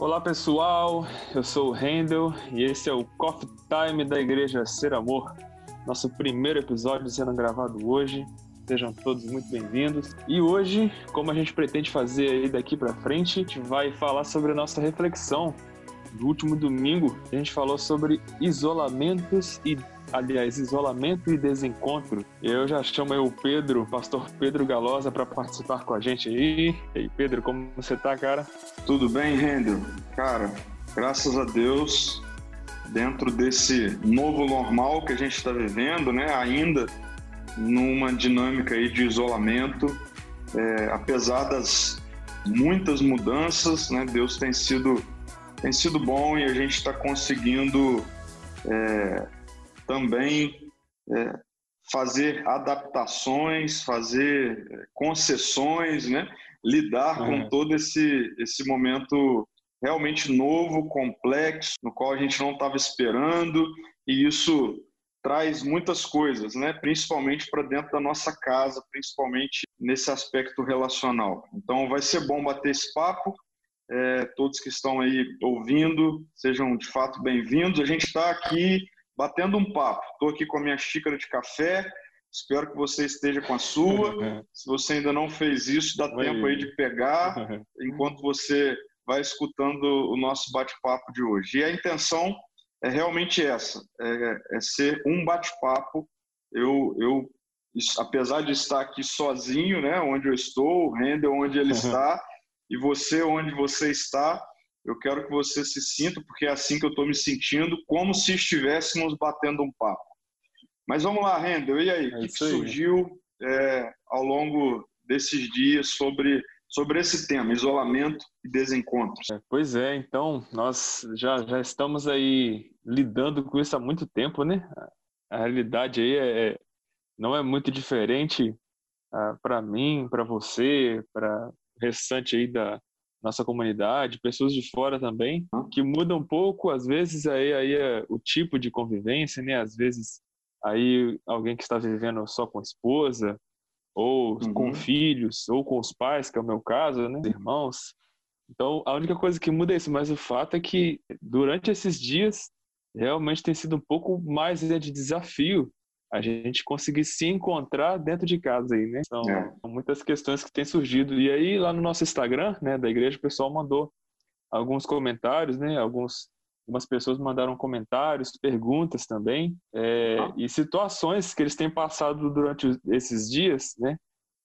Olá pessoal, eu sou o Rendel e esse é o Coffee Time da Igreja Ser Amor. Nosso primeiro episódio sendo gravado hoje. Sejam todos muito bem-vindos. E hoje, como a gente pretende fazer aí daqui para frente, a gente vai falar sobre a nossa reflexão. No último domingo, a gente falou sobre isolamentos e aliás, isolamento e desencontro. Eu já chamo o Pedro, pastor Pedro Galosa, para participar com a gente aí. E aí, Pedro, como você tá, cara? Tudo bem, Rendel? Cara, graças a Deus, dentro desse novo normal que a gente está vivendo, né, ainda numa dinâmica aí de isolamento, é, apesar das muitas mudanças, né, Deus tem sido tem sido bom e a gente está conseguindo é, também é, fazer adaptações, fazer é, concessões, né? lidar com todo esse, esse momento realmente novo, complexo, no qual a gente não estava esperando, e isso traz muitas coisas, né? principalmente para dentro da nossa casa, principalmente nesse aspecto relacional. Então vai ser bom bater esse papo. É, todos que estão aí ouvindo, sejam de fato bem-vindos. A gente está aqui batendo um papo. Estou aqui com a minha xícara de café. Espero que você esteja com a sua. Se você ainda não fez isso, dá Oi. tempo aí de pegar enquanto você vai escutando o nosso bate-papo de hoje. E a intenção é realmente essa: é, é ser um bate-papo. Eu, eu, apesar de estar aqui sozinho, né, onde eu estou, o Render onde ele está e você onde você está, eu quero que você se sinta, porque é assim que eu estou me sentindo, como se estivéssemos batendo um papo. Mas vamos lá, Rendel, e aí? É o que, que, surgiu é, ao longo desses dias sobre, sobre esse tema, isolamento e desencontros? É, pois é, então, nós já, já estamos aí lidando com isso há muito tempo, né? A realidade aí é, é não é muito diferente ah, para mim, para você, para o restante aí da, nossa comunidade, pessoas de fora também, que mudam um pouco, às vezes aí, aí é o tipo de convivência, né? Às vezes aí alguém que está vivendo só com a esposa, ou uhum. com filhos, ou com os pais, que é o meu caso, né? Irmãos. Então, a única coisa que muda é isso, mas o fato é que durante esses dias realmente tem sido um pouco mais né, de desafio a gente conseguir se encontrar dentro de casa aí, né? São, é. muitas questões que têm surgido. E aí, lá no nosso Instagram, né, da igreja, o pessoal mandou alguns comentários, né? Alguns, algumas pessoas mandaram comentários, perguntas também, é, ah. e situações que eles têm passado durante esses dias, né?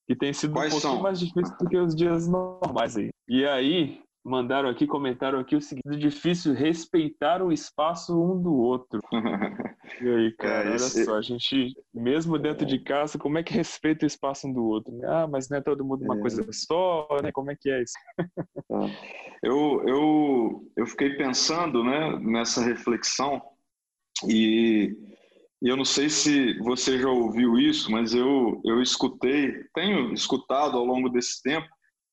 Que tem sido Quais um pouquinho são? mais difícil do que os dias normais aí. E aí, mandaram aqui, comentaram aqui o seguinte: é difícil respeitar o espaço um do outro. e aí, cara, é, olha só, a gente, mesmo dentro de casa, como é que respeita o espaço um do outro? Ah, mas não é todo mundo uma é. coisa só, né? Como é que é isso? É. eu, eu, eu fiquei pensando né, nessa reflexão e, e eu não sei se você já ouviu isso, mas eu, eu escutei, tenho escutado ao longo desse tempo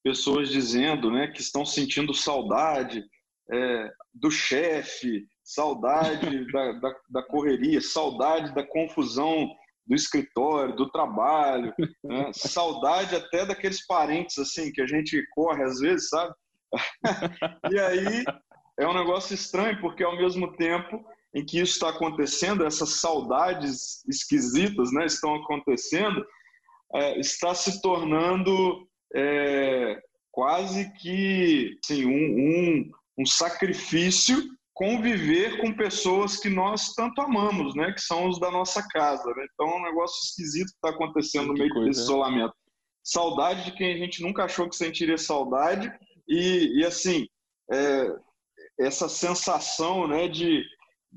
pessoas dizendo né, que estão sentindo saudade é, do chefe, saudade da, da, da, correria, saudade da confusão do escritório, do trabalho, né, saudade até daqueles parentes assim que a gente corre às vezes, sabe? e aí é um negócio estranho, porque ao mesmo tempo em que isso está acontecendo, essas saudades esquisitas né, estão acontecendo, é, está se tornando é, quase que assim, um, um, um sacrifício conviver com pessoas que nós tanto amamos, né? Que são os da nossa casa. Né? Então é um negócio esquisito que está acontecendo no meio coisa, desse isolamento. Saudade de quem a gente nunca achou que sentiria saudade e, e assim é, essa sensação, né? De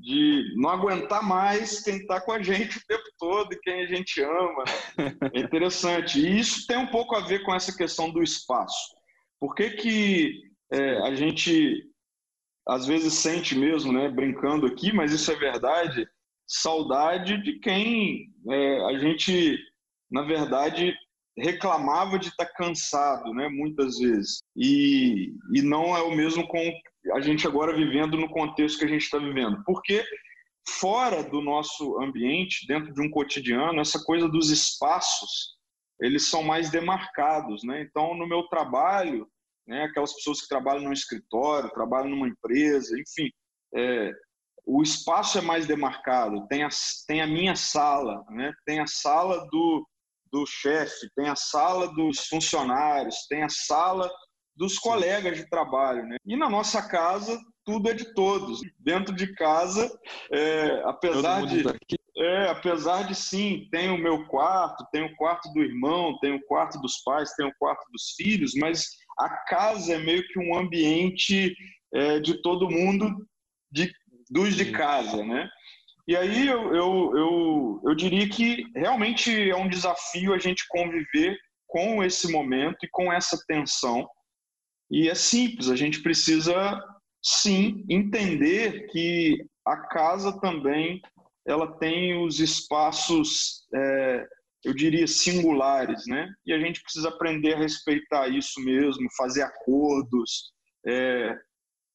de não aguentar mais quem está com a gente o tempo todo e quem a gente ama. Né? É interessante. E isso tem um pouco a ver com essa questão do espaço. Por que, que é, a gente às vezes sente mesmo, né, brincando aqui, mas isso é verdade, saudade de quem é, a gente, na verdade, reclamava de estar tá cansado, né, muitas vezes. E, e não é o mesmo com a gente agora vivendo no contexto que a gente está vivendo. Porque fora do nosso ambiente, dentro de um cotidiano, essa coisa dos espaços, eles são mais demarcados, né? Então, no meu trabalho, né, aquelas pessoas que trabalham no escritório, trabalham numa empresa, enfim, é, o espaço é mais demarcado. Tem a, tem a minha sala, né? Tem a sala do, do chefe, tem a sala dos funcionários, tem a sala dos colegas de trabalho, né? E na nossa casa tudo é de todos. Dentro de casa, é, apesar de é, apesar de sim, tem o meu quarto, tem o quarto do irmão, tem o quarto dos pais, tem o quarto dos filhos, mas a casa é meio que um ambiente é, de todo mundo, de, dos de casa, né? E aí eu, eu, eu, eu diria que realmente é um desafio a gente conviver com esse momento e com essa tensão. E é simples, a gente precisa sim entender que a casa também ela tem os espaços, é, eu diria, singulares, né? E a gente precisa aprender a respeitar isso mesmo, fazer acordos. É,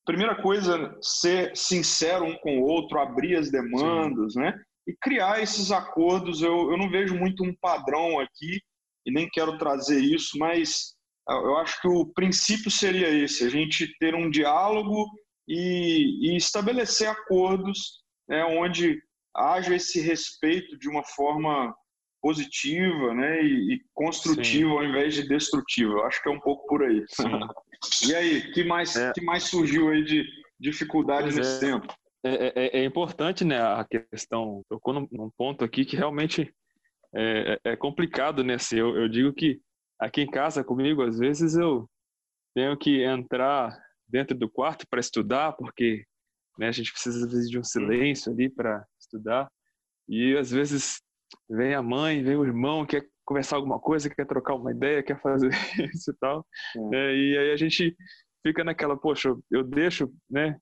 primeira coisa, ser sincero um com o outro, abrir as demandas, sim. né? E criar esses acordos. Eu, eu não vejo muito um padrão aqui e nem quero trazer isso, mas eu acho que o princípio seria esse: a gente ter um diálogo e, e estabelecer acordos né, onde haja esse respeito de uma forma positiva né, e, e construtiva Sim. ao invés de destrutiva. Eu acho que é um pouco por aí. e aí, que mais é. que mais surgiu aí de dificuldade pois nesse é. tempo? É, é, é, importante, né, a questão, tocou num, num ponto aqui que realmente é, é, é complicado, né, assim, eu, eu digo que aqui em casa comigo, às vezes eu tenho que entrar dentro do quarto para estudar, porque né, a gente precisa de um silêncio ali para estudar. E às vezes vem a mãe, vem o irmão, quer conversar alguma coisa, quer trocar uma ideia, quer fazer isso e tal. É, e aí a gente fica naquela, poxa, eu deixo, né?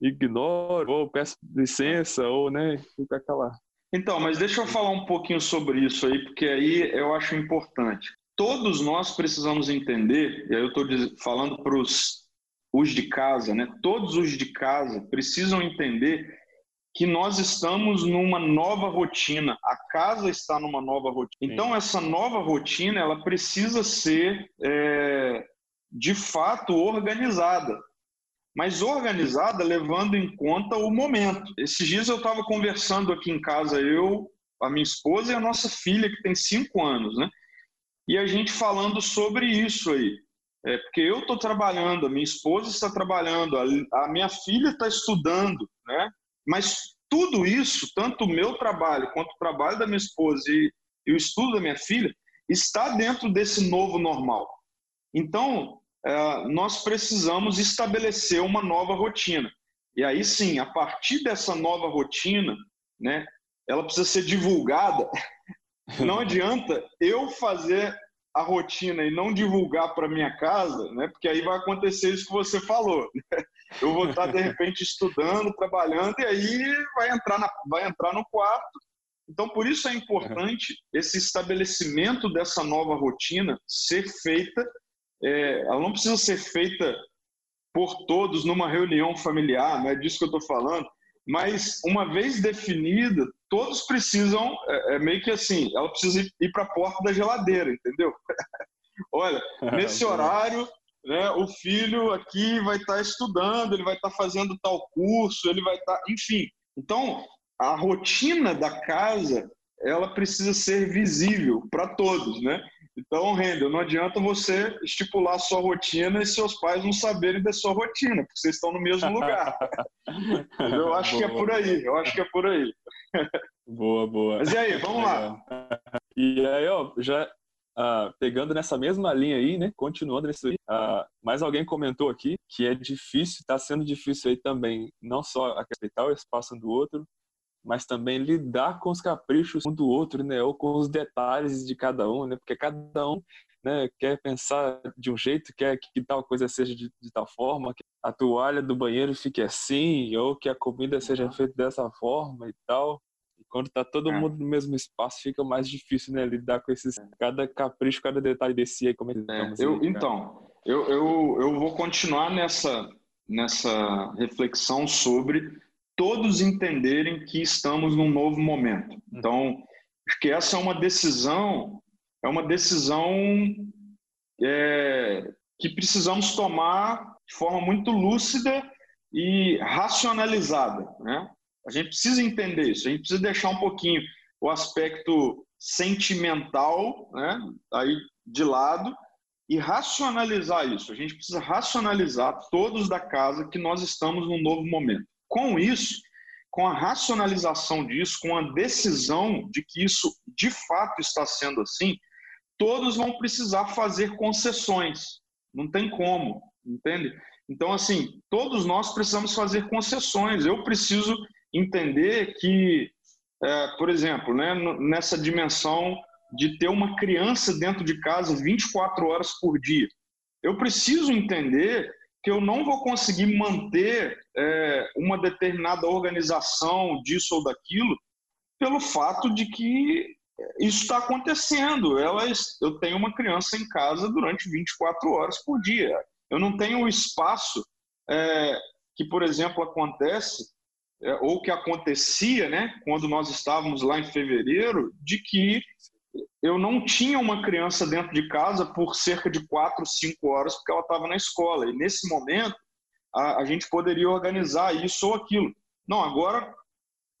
Ignoro, ou peço licença, ou, né? Fica aquela. Então, mas deixa eu falar um pouquinho sobre isso aí, porque aí eu acho importante. Todos nós precisamos entender, e aí eu estou falando para os os de casa, né? Todos os de casa precisam entender que nós estamos numa nova rotina. A casa está numa nova rotina. Então essa nova rotina ela precisa ser é, de fato organizada, mas organizada levando em conta o momento. Esses dias eu estava conversando aqui em casa eu, a minha esposa e a nossa filha que tem cinco anos, né? E a gente falando sobre isso aí. É, porque eu estou trabalhando, a minha esposa está trabalhando, a, a minha filha está estudando, né? Mas tudo isso, tanto o meu trabalho quanto o trabalho da minha esposa e, e o estudo da minha filha, está dentro desse novo normal. Então, é, nós precisamos estabelecer uma nova rotina. E aí sim, a partir dessa nova rotina, né, ela precisa ser divulgada. Não adianta eu fazer a rotina e não divulgar para minha casa, né? Porque aí vai acontecer isso que você falou. Né? Eu vou estar de repente estudando, trabalhando e aí vai entrar na, vai entrar no quarto. Então por isso é importante esse estabelecimento dessa nova rotina ser feita. É, ela não precisa ser feita por todos numa reunião familiar, é disso que eu estou falando. Mas uma vez definida, todos precisam, é, é meio que assim, ela precisa ir, ir para a porta da geladeira, entendeu? Olha, nesse horário, né, o filho aqui vai estar tá estudando, ele vai estar tá fazendo tal curso, ele vai estar, tá, enfim. Então, a rotina da casa, ela precisa ser visível para todos, né? Então, Rendel, não adianta você estipular a sua rotina e seus pais não saberem da sua rotina, porque vocês estão no mesmo lugar. eu acho boa. que é por aí, eu acho que é por aí. Boa, boa. Mas e aí, vamos lá. E aí, ó, já uh, pegando nessa mesma linha aí, né, continuando nisso aí, uh, mais alguém comentou aqui que é difícil, está sendo difícil aí também, não só respeitar o espaço do outro, mas também lidar com os caprichos um do outro, né? Ou com os detalhes de cada um, né? Porque cada um né, quer pensar de um jeito, quer que tal coisa seja de, de, tal forma, que a toalha do banheiro fique assim, ou que a comida seja feita dessa forma e tal. E quando tá todo é. mundo no mesmo espaço, fica mais difícil, né? Lidar com esses, cada capricho, cada detalhe desse aí, como é, eu, aí, Então, eu, eu, eu vou continuar nessa, nessa reflexão sobre todos entenderem que estamos num novo momento. Então, acho que essa é uma decisão, é uma decisão é, que precisamos tomar de forma muito lúcida e racionalizada, né? A gente precisa entender isso, a gente precisa deixar um pouquinho o aspecto sentimental, né, aí de lado e racionalizar isso. A gente precisa racionalizar todos da casa que nós estamos num novo momento. Com isso, com a racionalização disso, com a decisão de que isso de fato está sendo assim, todos vão precisar fazer concessões. Não tem como, entende? Então, assim, todos nós precisamos fazer concessões. Eu preciso entender que, é, por exemplo, né, nessa dimensão de ter uma criança dentro de casa 24 horas por dia, eu preciso entender que eu não vou conseguir manter é, uma determinada organização disso ou daquilo pelo fato de que isso está acontecendo. Eu tenho uma criança em casa durante 24 horas por dia. Eu não tenho o espaço é, que, por exemplo, acontece é, ou que acontecia, né, quando nós estávamos lá em fevereiro, de que eu não tinha uma criança dentro de casa por cerca de quatro, cinco horas, porque ela estava na escola. E nesse momento, a, a gente poderia organizar isso ou aquilo. Não, agora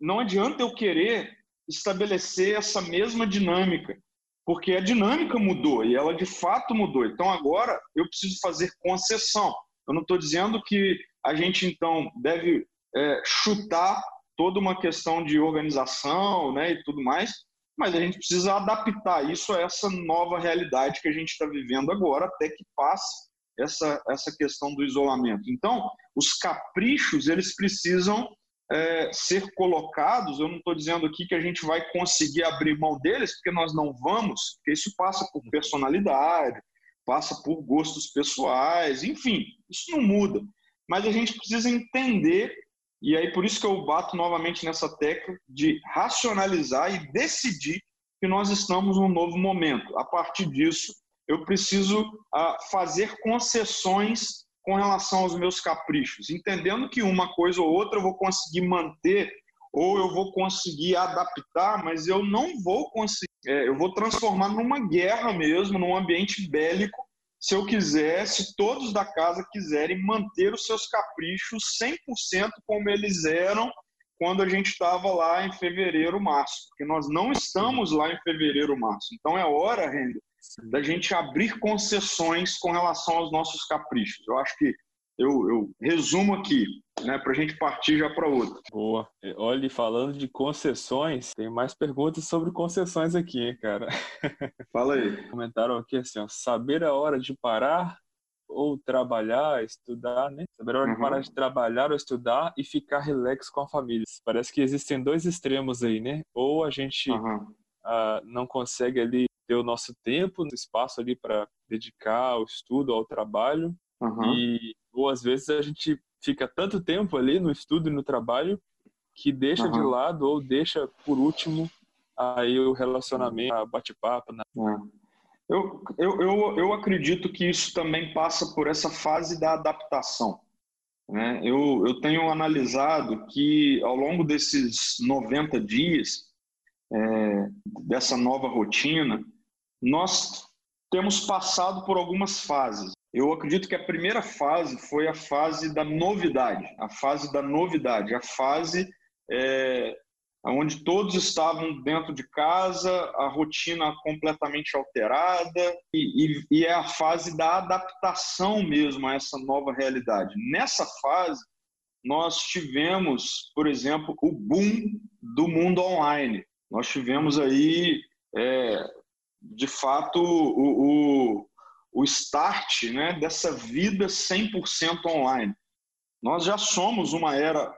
não adianta eu querer estabelecer essa mesma dinâmica, porque a dinâmica mudou e ela de fato mudou. Então agora eu preciso fazer concessão. Eu não estou dizendo que a gente então deve é, chutar toda uma questão de organização né, e tudo mais, mas a gente precisa adaptar isso a essa nova realidade que a gente está vivendo agora, até que passe essa, essa questão do isolamento. Então, os caprichos, eles precisam é, ser colocados, eu não estou dizendo aqui que a gente vai conseguir abrir mão deles, porque nós não vamos, porque isso passa por personalidade, passa por gostos pessoais, enfim, isso não muda. Mas a gente precisa entender e aí por isso que eu bato novamente nessa tecla de racionalizar e decidir que nós estamos num novo momento. A partir disso, eu preciso ah, fazer concessões com relação aos meus caprichos, entendendo que uma coisa ou outra eu vou conseguir manter ou eu vou conseguir adaptar, mas eu não vou conseguir, é, eu vou transformar numa guerra mesmo, num ambiente bélico, se eu quiser, se todos da casa quiserem manter os seus caprichos 100% como eles eram quando a gente estava lá em fevereiro, março. Porque nós não estamos lá em fevereiro, março. Então é hora, Renda, da gente abrir concessões com relação aos nossos caprichos. Eu acho que eu, eu resumo aqui, né, para a gente partir já para outra. Boa. Olha, falando de concessões, tem mais perguntas sobre concessões aqui, hein, cara. Fala aí. Comentaram aqui assim, ó, saber a hora de parar ou trabalhar, estudar, né? Saber a hora uhum. de parar de trabalhar ou estudar e ficar relax com a família. Parece que existem dois extremos aí, né? Ou a gente uhum. uh, não consegue ali ter o nosso tempo, espaço ali para dedicar ao estudo, ao trabalho, uhum. e ou às vezes a gente fica tanto tempo ali no estudo e no trabalho que deixa uhum. de lado ou deixa por último aí o relacionamento, a bate-papo. Né? É. Eu, eu, eu, eu acredito que isso também passa por essa fase da adaptação. Né? Eu, eu tenho analisado que ao longo desses 90 dias, é, dessa nova rotina, nós temos passado por algumas fases. Eu acredito que a primeira fase foi a fase da novidade, a fase da novidade, a fase é, onde todos estavam dentro de casa, a rotina completamente alterada, e, e, e, é a fase da adaptação mesmo a essa nova realidade. Nessa fase, nós tivemos, por exemplo, o boom do mundo online. Nós tivemos aí, é, de fato, o, o o start né, dessa vida 100% online. Nós já somos uma era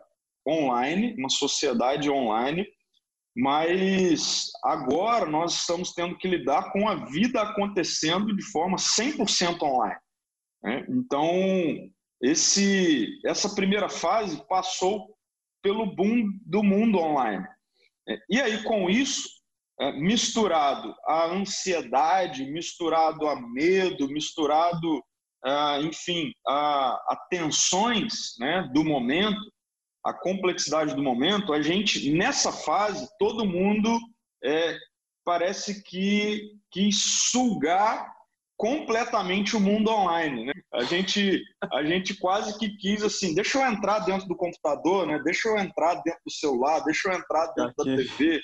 online, uma sociedade online, mas agora nós estamos tendo que lidar com a vida acontecendo de forma 100% online. Né? Então, esse, essa primeira fase passou pelo boom do mundo online. E aí, com isso, misturado à ansiedade, misturado a medo, misturado, enfim, a, a tensões né, do momento, a complexidade do momento, a gente, nessa fase, todo mundo é, parece que quis sugar completamente o mundo online. Né? A, gente, a gente quase que quis assim, deixa eu entrar dentro do computador, né? deixa eu entrar dentro do celular, deixa eu entrar dentro Aqui. da TV.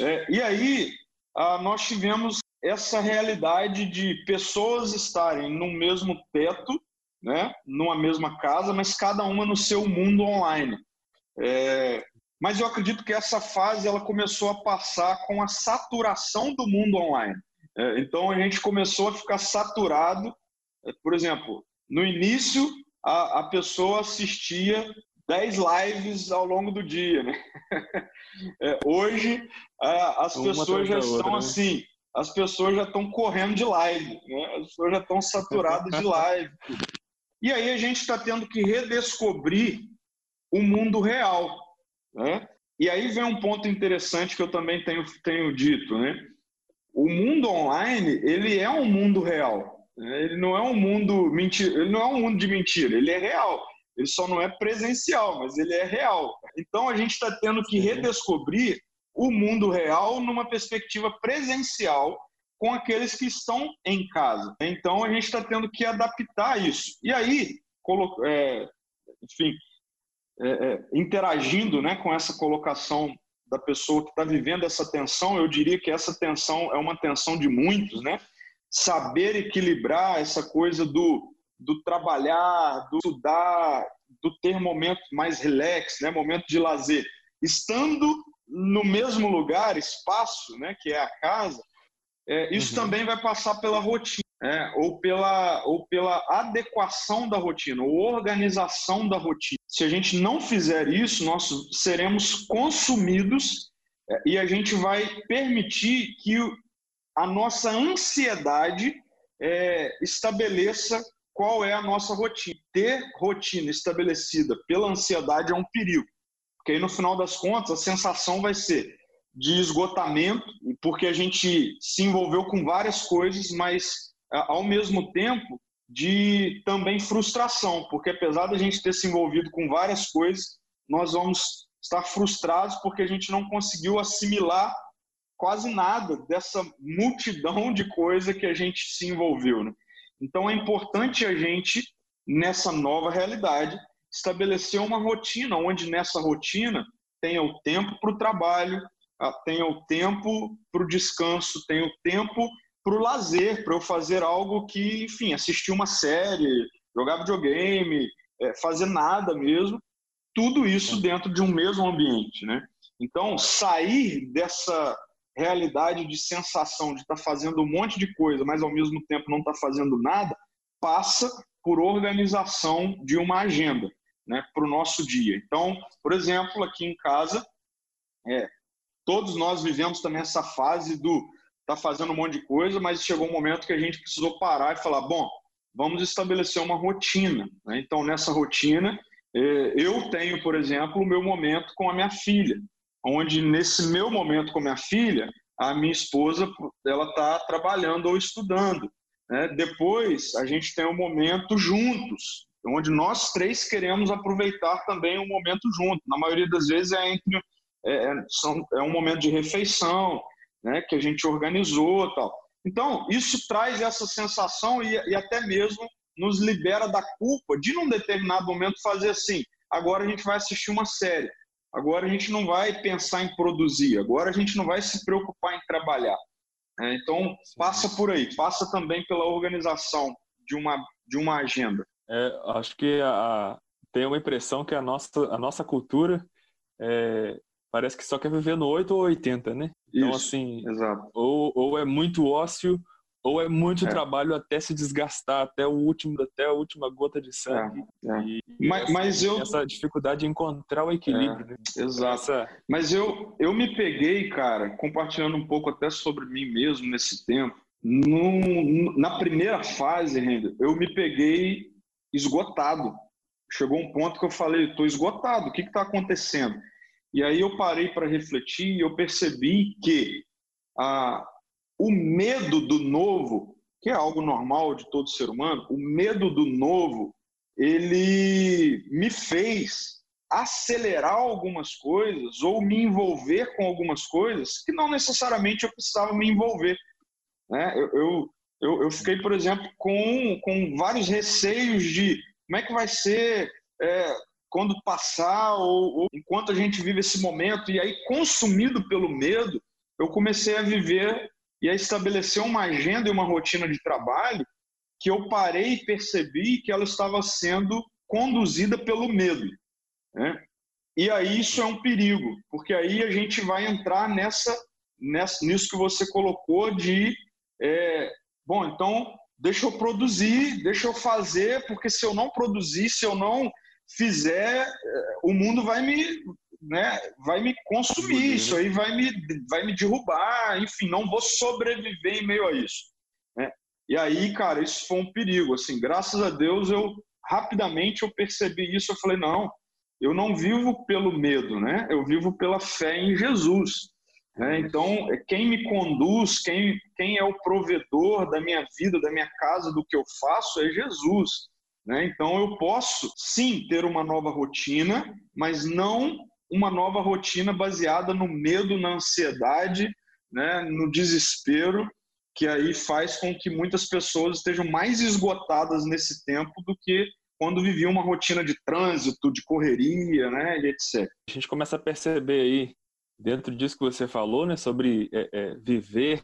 É, e aí ah, nós tivemos essa realidade de pessoas estarem no mesmo teto, né? numa mesma casa, mas cada uma no seu mundo online. É, mas eu acredito que essa fase ela começou a passar com a saturação do mundo online. É, então a gente começou a ficar saturado. É, por exemplo, no início a, a pessoa assistia 10 lives ao longo do dia. Né? É, hoje as Uma pessoas já estão né? assim, as pessoas já estão correndo de live, né? as pessoas já estão saturadas de live. E aí a gente está tendo que redescobrir o mundo real. Né? E aí vem um ponto interessante que eu também tenho, tenho dito, né? o mundo online ele é um mundo real. Né? Ele não é um mundo mentira, ele não é um mundo de mentira, ele é real. Ele só não é presencial, mas ele é real. Então a gente está tendo que redescobrir o mundo real numa perspectiva presencial com aqueles que estão em casa. Então a gente está tendo que adaptar isso. E aí, é, enfim, é, é, interagindo né, com essa colocação da pessoa que está vivendo essa tensão, eu diria que essa tensão é uma tensão de muitos, né? Saber equilibrar essa coisa do, do trabalhar, do estudar, do ter momento mais relax, né? Momento de lazer, estando no mesmo lugar, espaço, né? Que é a casa, é, isso uhum. também vai passar pela rotina. É, ou, pela, ou pela adequação da rotina, ou organização da rotina. Se a gente não fizer isso, nós seremos consumidos é, e a gente vai permitir que a nossa ansiedade é, estabeleça qual é a nossa rotina. Ter rotina estabelecida pela ansiedade é um perigo, porque aí no final das contas a sensação vai ser de esgotamento, porque a gente se envolveu com várias coisas, mas ao mesmo tempo de também frustração, porque apesar da gente ter se envolvido com várias coisas, nós vamos estar frustrados porque a gente não conseguiu assimilar quase nada dessa multidão de coisa que a gente se envolveu. Né? Então é importante a gente, nessa nova realidade, estabelecer uma rotina, onde nessa rotina tenha o tempo para o trabalho, ah, tenha o tempo para o descanso, tenha o tempo para o lazer, para eu fazer algo que, enfim, assistir uma série, jogar videogame, é, fazer nada mesmo, tudo isso dentro de um mesmo ambiente, né? Então, sair dessa realidade de sensação de estar tá fazendo um monte de coisa, mas ao mesmo tempo não estar tá fazendo nada, passa por organização de uma agenda, né, para o nosso dia. Então, por exemplo, aqui em casa, é, todos nós vivemos também essa fase do tá fazendo um monte de coisa, mas chegou um momento que a gente precisou parar e falar, bom, vamos estabelecer uma rotina. Né? Então, nessa rotina, é, eu tenho, por exemplo, o meu momento com a minha filha, onde nesse meu momento com minha filha, a minha esposa ela está trabalhando ou estudando. Né? Depois, a gente tem um momento juntos, onde nós três queremos aproveitar também um momento junto. Na maioria das vezes é entre é, é são, é um momento de refeição, né, que a gente organizou tal. Então, isso traz essa sensação e, e até mesmo nos libera da culpa de, num determinado momento, fazer assim: agora a gente vai assistir uma série, agora a gente não vai pensar em produzir, agora a gente não vai se preocupar em trabalhar. É, então, passa por aí, passa também pela organização de uma, de uma agenda. É, acho que a, tem uma impressão que a nossa, a nossa cultura é, parece que só quer viver no 8 ou 80, né? Então, Isso, assim, exato. Ou, ou é muito ócio, ou é muito é. trabalho até se desgastar, até o último, até a última gota de sangue. É, é. E, mas, essa, mas eu essa dificuldade de encontrar o equilíbrio. Né? Exato. Essa... Mas eu eu me peguei, cara, compartilhando um pouco até sobre mim mesmo nesse tempo. No, na primeira fase, Render, eu me peguei esgotado. Chegou um ponto que eu falei, estou esgotado. O que está acontecendo? E aí eu parei para refletir e eu percebi que ah, o medo do novo, que é algo normal de todo ser humano, o medo do novo, ele me fez acelerar algumas coisas ou me envolver com algumas coisas que não necessariamente eu precisava me envolver. Né? Eu, eu, eu, eu fiquei, por exemplo, com, com vários receios de como é que vai ser é, quando passar ou, ou enquanto a gente vive esse momento. E aí, consumido pelo medo, eu comecei a viver e a estabelecer uma agenda e uma rotina de trabalho que eu parei e percebi que ela estava sendo conduzida pelo medo. Né? E aí isso é um perigo, porque aí a gente vai entrar nessa, nessa nisso que você colocou de, é, bom, então deixa eu produzir, deixa eu fazer, porque se eu não produzir, se eu não fizer, é, o mundo vai me, né, vai me consumir, isso aí vai me, vai me derrubar, enfim, não vou sobreviver em meio a isso. Né? E aí, cara, isso foi um perigo. Assim, graças a Deus, eu rapidamente eu percebi isso. Eu falei, não, eu não vivo pelo medo, né? Eu vivo pela fé em Jesus. Né? Então, quem me conduz, quem, quem é o provedor da minha vida, da minha casa, do que eu faço, é Jesus. Né? Então, eu posso sim ter uma nova rotina, mas não uma nova rotina baseada no medo, na ansiedade, né? no desespero, que aí faz com que muitas pessoas estejam mais esgotadas nesse tempo do que quando vivia uma rotina de trânsito, de correria, né, e etc. A gente começa a perceber aí, dentro disso que você falou, né, sobre é, é, viver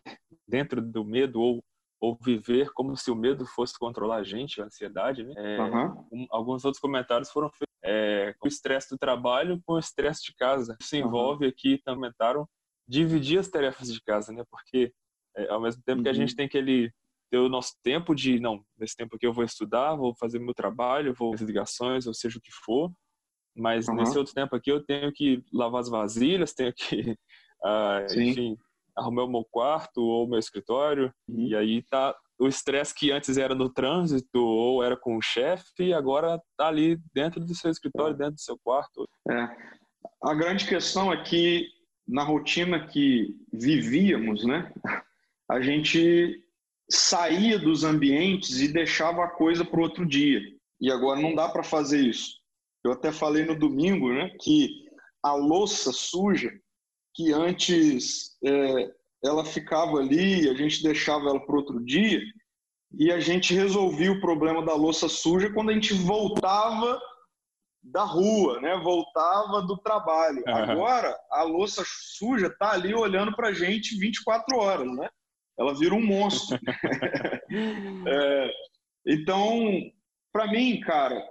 dentro do medo ou, ou viver como se o medo fosse controlar a gente, a ansiedade, né? É, uhum. um, alguns outros comentários foram é, com o estresse do trabalho com o estresse de casa. Isso envolve uhum. aqui, comentaram, dividir as tarefas de casa, né? Porque é, ao mesmo tempo uhum. que a gente uhum. tem aquele ter o nosso tempo de, não, nesse tempo aqui eu vou estudar, vou fazer meu trabalho, vou fazer ligações, ou seja o que for, mas uhum. nesse outro tempo aqui eu tenho que lavar as vasilhas, tenho que, uh, enfim, arrumar o meu quarto ou meu escritório, uhum. e aí tá o estresse que antes era no trânsito ou era com o chefe, agora tá ali dentro do seu escritório, é. dentro do seu quarto. É. A grande questão é que na rotina que vivíamos, né, a gente saía dos ambientes e deixava a coisa para outro dia. E agora não dá para fazer isso. Eu até falei no domingo né, que a louça suja, que antes é, ela ficava ali, a gente deixava ela para outro dia, e a gente resolvia o problema da louça suja quando a gente voltava da rua, né? voltava do trabalho. Uhum. Agora, a louça suja está ali olhando para a gente 24 horas. Né? ela vira um monstro. é, então, para mim, cara.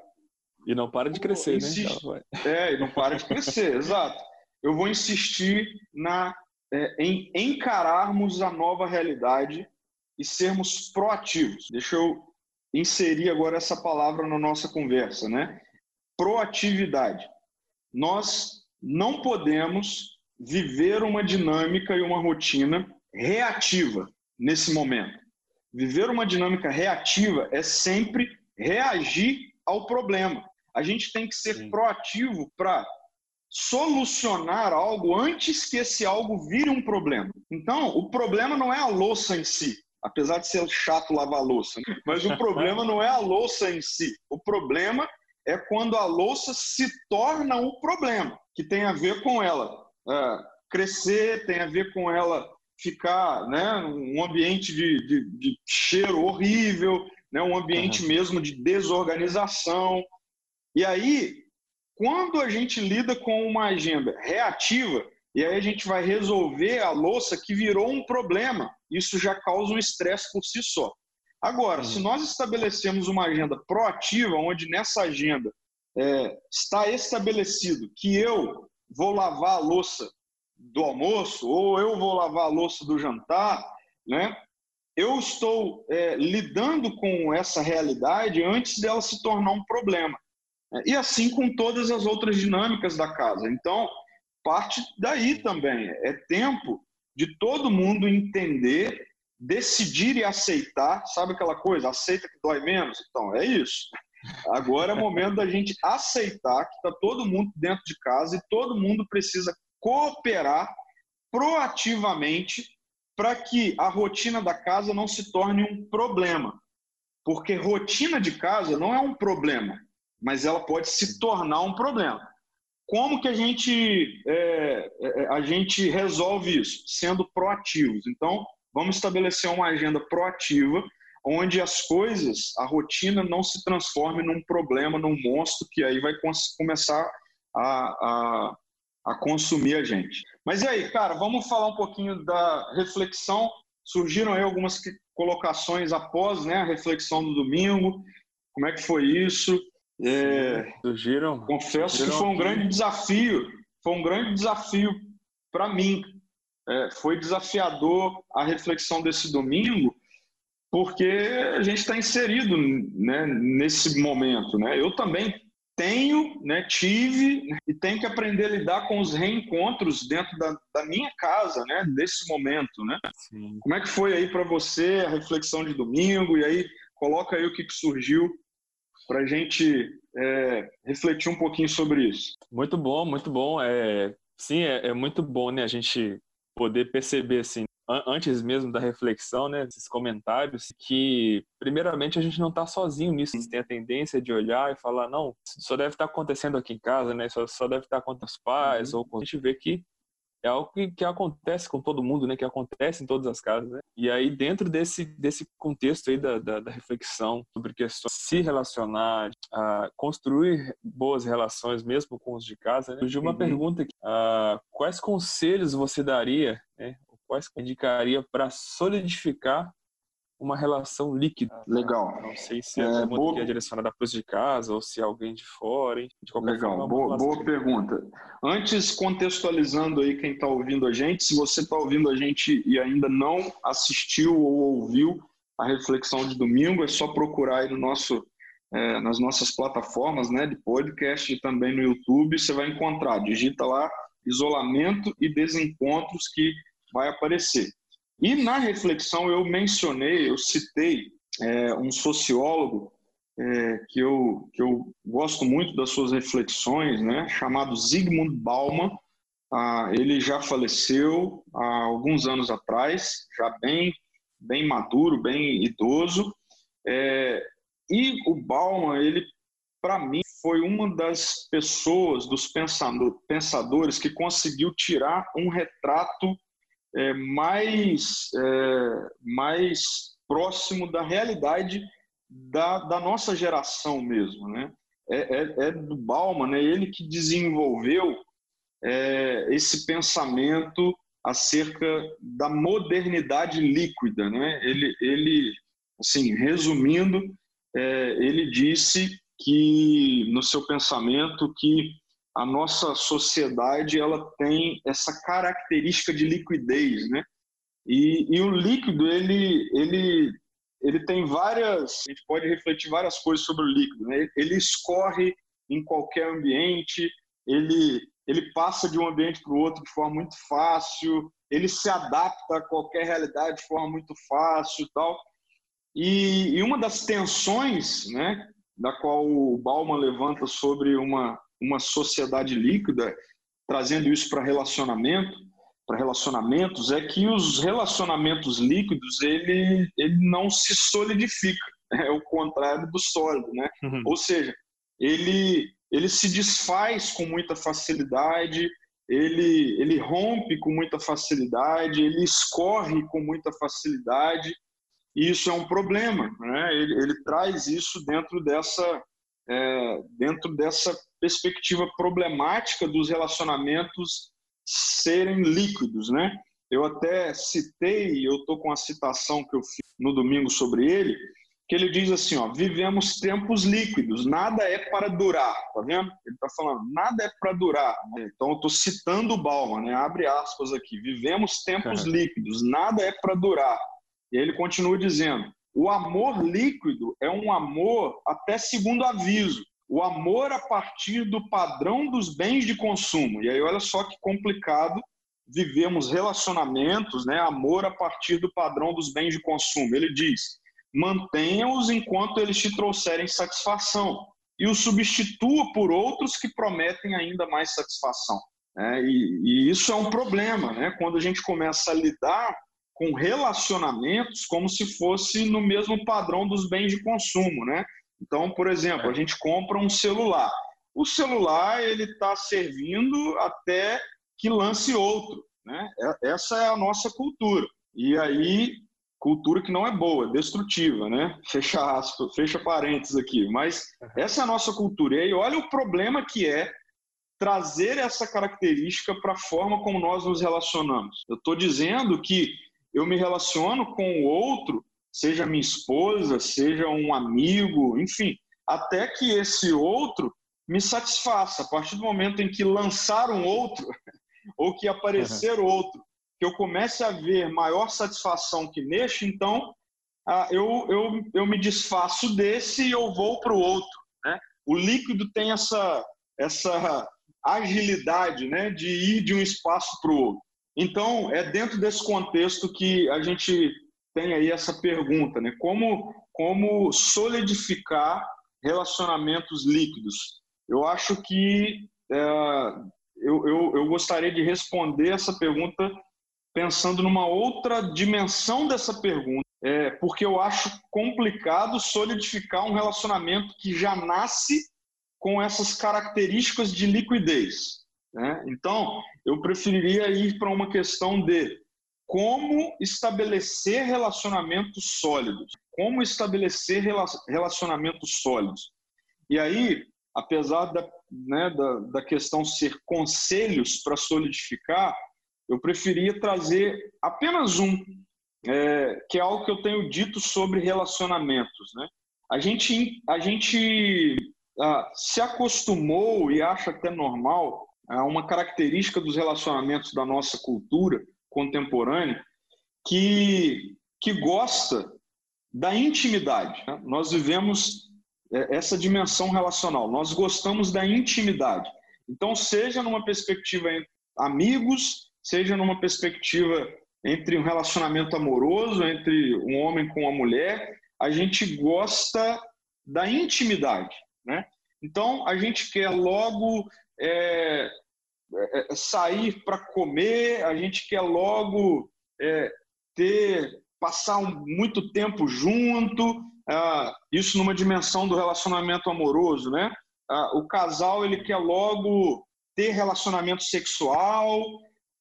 E não para de crescer, insist... né? É, e não para de crescer, exato. Eu vou insistir na, é, em encararmos a nova realidade e sermos proativos. Deixa eu inserir agora essa palavra na nossa conversa, né? Proatividade. Nós não podemos viver uma dinâmica e uma rotina reativa nesse momento. Viver uma dinâmica reativa é sempre reagir ao problema. A gente tem que ser Sim. proativo para solucionar algo antes que esse algo vire um problema. Então, o problema não é a louça em si, apesar de ser chato lavar a louça, né? mas o problema não é a louça em si. O problema é quando a louça se torna um problema, que tem a ver com ela é, crescer, tem a ver com ela ficar né, um ambiente de, de, de cheiro horrível, né, um ambiente uhum. mesmo de desorganização. E aí, quando a gente lida com uma agenda reativa, e aí a gente vai resolver a louça que virou um problema, isso já causa um estresse por si só. Agora, uhum. se nós estabelecemos uma agenda proativa, onde nessa agenda é, está estabelecido que eu vou lavar a louça do almoço, ou eu vou lavar a louça do jantar, né? Eu estou é, lidando com essa realidade antes dela se tornar um problema. E assim com todas as outras dinâmicas da casa. Então, parte daí também. É tempo de todo mundo entender, decidir e aceitar. Sabe aquela coisa? Aceita que dói menos? Então, é isso. Agora é momento da gente aceitar que está todo mundo dentro de casa e todo mundo precisa cooperar proativamente para que a rotina da casa não se torne um problema. Porque rotina de casa não é um problema, mas ela pode se tornar um problema. como que a gente, é, é, a gente resolve isso? Sendo proativos. Então, vamos estabelecer uma agenda proativa, onde as coisas, a rotina não se transforme num problema, num monstro que aí vai começar a, a, a consumir a gente. Mas e aí, cara, vamos falar um pouquinho da reflexão. Surgiram aí algumas colocações após né, a reflexão do domingo. Como é que foi isso? É, surgiram. Confesso surgiram que foi um grande desafio. Foi um grande desafio para mim. É, foi desafiador a reflexão desse domingo, porque a gente está inserido né, nesse momento. Né? Eu também tenho, né, tive e tenho que aprender a lidar com os reencontros dentro da, da minha casa, né, desse momento, né? Sim. Como é que foi aí para você a reflexão de domingo? E aí coloca aí o que, que surgiu para a gente é, refletir um pouquinho sobre isso. Muito bom, muito bom. É, sim, é, é muito bom, né, a gente poder perceber assim antes mesmo da reflexão, né, esses comentários, que primeiramente a gente não está sozinho nisso. A gente tem a tendência de olhar e falar, não, só deve estar tá acontecendo aqui em casa, né, só, só deve estar tá com os pais, uhum. ou com... a gente vê que é algo que, que acontece com todo mundo, né? Que acontece em todas as casas, né? E aí, dentro desse, desse contexto aí da, da, da reflexão sobre questões se relacionar, a construir boas relações mesmo com os de casa, né? surgiu uma uhum. pergunta aqui. Uh, quais conselhos você daria, né? quais indicaria para solidificar uma relação líquida. Legal. Não sei se é, é boa... que é direcionada para os de casa ou se é alguém de fora. De qualquer Legal, forma, boa, boa pergunta. Antes, contextualizando aí quem está ouvindo a gente, se você está ouvindo a gente e ainda não assistiu ou ouviu a reflexão de domingo, é só procurar aí no nosso, é, nas nossas plataformas né, de podcast e também no YouTube, você vai encontrar. Digita lá isolamento e desencontros que vai aparecer. E na reflexão eu mencionei, eu citei é, um sociólogo é, que, eu, que eu gosto muito das suas reflexões, né, chamado Zygmunt Bauman. Ah, ele já faleceu há alguns anos atrás, já bem, bem maduro, bem idoso. É, e o Bauman, ele, para mim, foi uma das pessoas, dos pensadores, que conseguiu tirar um retrato é, mais, é, mais próximo da realidade da, da nossa geração mesmo. Né? É, é, é do Bauman, né? ele que desenvolveu é, esse pensamento acerca da modernidade líquida. Né? Ele, ele assim, resumindo, é, ele disse que, no seu pensamento, que a nossa sociedade ela tem essa característica de liquidez, né? E, e, o líquido ele ele ele tem várias, a gente pode refletir várias coisas sobre o líquido, né? Ele escorre em qualquer ambiente, ele ele passa de um ambiente para o outro de forma muito fácil, ele se adapta a qualquer realidade de forma muito fácil, tal. E, e uma das tensões, né, da qual o Bauman levanta sobre uma uma sociedade líquida, trazendo isso para relacionamento, para relacionamentos, é que os relacionamentos líquidos ele, ele não se solidifica, é o contrário do sólido, né? Uhum. Ou seja, ele ele se desfaz com muita facilidade, ele ele rompe com muita facilidade, ele escorre com muita facilidade. E isso é um problema, né? Ele, ele traz isso dentro dessa é, dentro dessa perspectiva problemática dos relacionamentos serem líquidos, né? Eu até citei, eu estou com a citação que eu fiz no domingo sobre ele, que ele diz assim, ó, vivemos tempos líquidos, nada é para durar, tá vendo? Ele está falando, nada é para durar. Então eu estou citando o Bauman, né? Abre aspas aqui, vivemos tempos líquidos, nada é para durar. E aí ele continua dizendo, o amor líquido é um amor até segundo aviso. O amor a partir do padrão dos bens de consumo. E aí, olha só que complicado vivemos relacionamentos, né? Amor a partir do padrão dos bens de consumo. Ele diz: mantenha-os enquanto eles te trouxerem satisfação e os substitua por outros que prometem ainda mais satisfação. É, e, e, isso é um problema, né? Quando a gente começa a lidar com relacionamentos como se fosse no mesmo padrão dos bens de consumo, né? Então, por exemplo, a gente compra um celular. o celular ele está servindo até que lance outro. Né? É, essa é a nossa cultura. E aí, cultura que não é boa, destrutiva, né? Fecha aspas, fecha parênteses aqui. Mas essa é a nossa cultura. E aí, olha o problema que é trazer essa característica para a forma como nós nos relacionamos. Eu estou dizendo que eu me relaciono com o outro, seja minha esposa, seja um amigo, enfim, até que esse outro me satisfaça. A partir do momento em que lançar um outro, ou que aparecer uhum. outro, que eu comece a ver maior satisfação que neste, então ah, eu, eu, eu me desfaço desse e eu vou para o outro. Né? O líquido tem essa, essa agilidade né, de ir de um espaço para o outro. Então, é dentro desse contexto que a gente tem aí essa pergunta, né? Como, como solidificar relacionamentos líquidos? Eu acho que é, eu, eu, eu gostaria de responder essa pergunta pensando numa outra dimensão dessa pergunta, é, porque eu acho complicado solidificar um relacionamento que já nasce com essas características de liquidez. Né? Então, eu preferiria ir para uma questão de como estabelecer relacionamentos sólidos. Como estabelecer relacionamentos sólidos. E aí, apesar da, né, da, da questão ser conselhos para solidificar, eu preferia trazer apenas um, é, que é algo que eu tenho dito sobre relacionamentos. Né? A gente, a gente ah, se acostumou e acha até normal uma característica dos relacionamentos da nossa cultura contemporânea que, que gosta da intimidade. Né? Nós vivemos é, essa dimensão relacional, nós gostamos da intimidade. Então, seja numa perspectiva entre amigos, seja numa perspectiva entre um relacionamento amoroso, entre um homem com uma mulher, a gente gosta da intimidade. Né? Então, a gente quer logo é, é, é sair para comer, a gente quer logo é, ter passar um, muito tempo junto, ah, isso numa dimensão do relacionamento amoroso, né? Ah, o casal ele quer logo ter relacionamento sexual,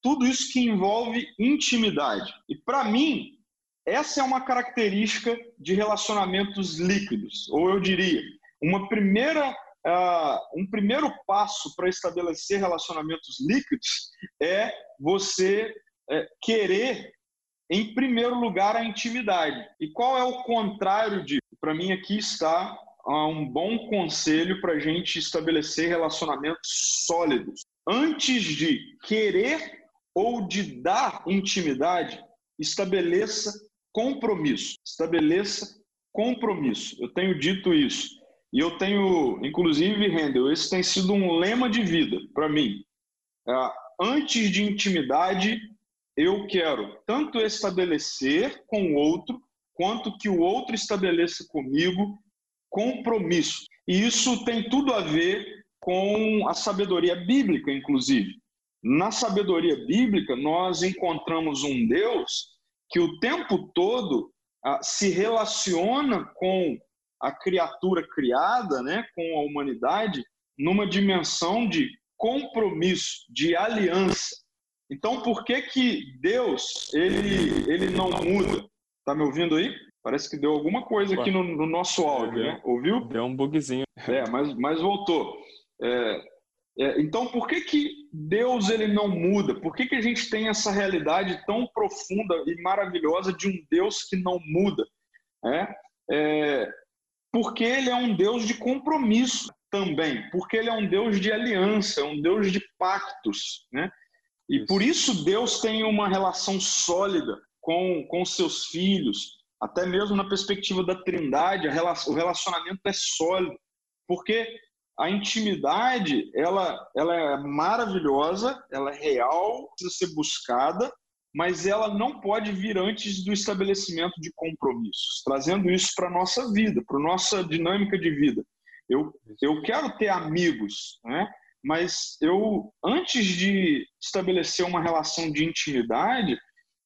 tudo isso que envolve intimidade. E para mim, essa é uma característica de relacionamentos líquidos, ou eu diria, uma primeira uh, um primeiro passo para estabelecer relacionamentos líquidos é você é, querer, em primeiro lugar, a intimidade. E qual é o contrário disso? Para mim, aqui está uh, um bom conselho para a gente estabelecer relacionamentos sólidos. Antes de querer ou de dar intimidade, estabeleça compromisso. Estabeleça compromisso. Eu tenho dito isso. E eu tenho, inclusive, Rendel, esse tem sido um lema de vida para mim. É, antes de intimidade, eu quero tanto estabelecer com o outro, quanto que o outro estabeleça comigo compromisso. E isso tem tudo a ver com a sabedoria bíblica, inclusive. Na sabedoria bíblica, nós encontramos um Deus que o tempo todo ah, se relaciona com a criatura criada, né, com a humanidade, numa dimensão de compromisso, de aliança. Então, por que que Deus ele ele não muda? Tá me ouvindo aí? Parece que deu alguma coisa aqui no, no nosso áudio, né? Ouviu? Deu um bugzinho. É, mas, mas voltou. É, é, então, por que que Deus ele não muda? Por que que a gente tem essa realidade tão profunda e maravilhosa de um Deus que não muda? É, é porque ele é um Deus de compromisso também, porque ele é um Deus de aliança, um Deus de pactos, né? E isso. por isso Deus tem uma relação sólida com, com seus filhos, até mesmo na perspectiva da Trindade, relação, o relacionamento é sólido, porque a intimidade ela, ela é maravilhosa, ela é real, precisa ser buscada, mas ela não pode vir antes do estabelecimento de compromissos, trazendo isso para a nossa vida, para a nossa dinâmica de vida. Eu, eu quero ter amigos, né? mas eu, antes de estabelecer uma relação de intimidade,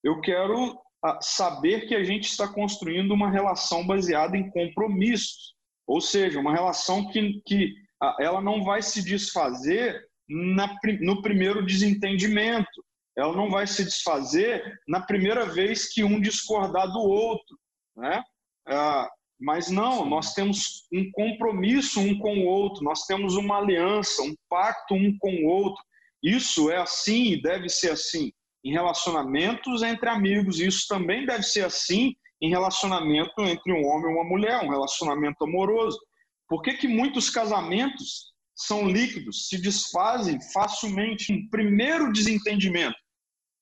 eu quero ah, saber que a gente está construindo uma relação baseada em compromissos, ou seja, uma relação que, que ela não vai se desfazer na, no primeiro desentendimento. Ela não vai se desfazer na primeira vez que um discordar do outro, né? Ah, mas não, nós temos um compromisso um com o outro, nós temos uma aliança, um pacto um com o outro. Isso é assim e deve ser assim em relacionamentos entre amigos, isso também deve ser assim em relacionamento entre um homem e uma mulher, um relacionamento amoroso. Por que, que muitos casamentos são líquidos, se desfazem facilmente em primeiro desentendimento?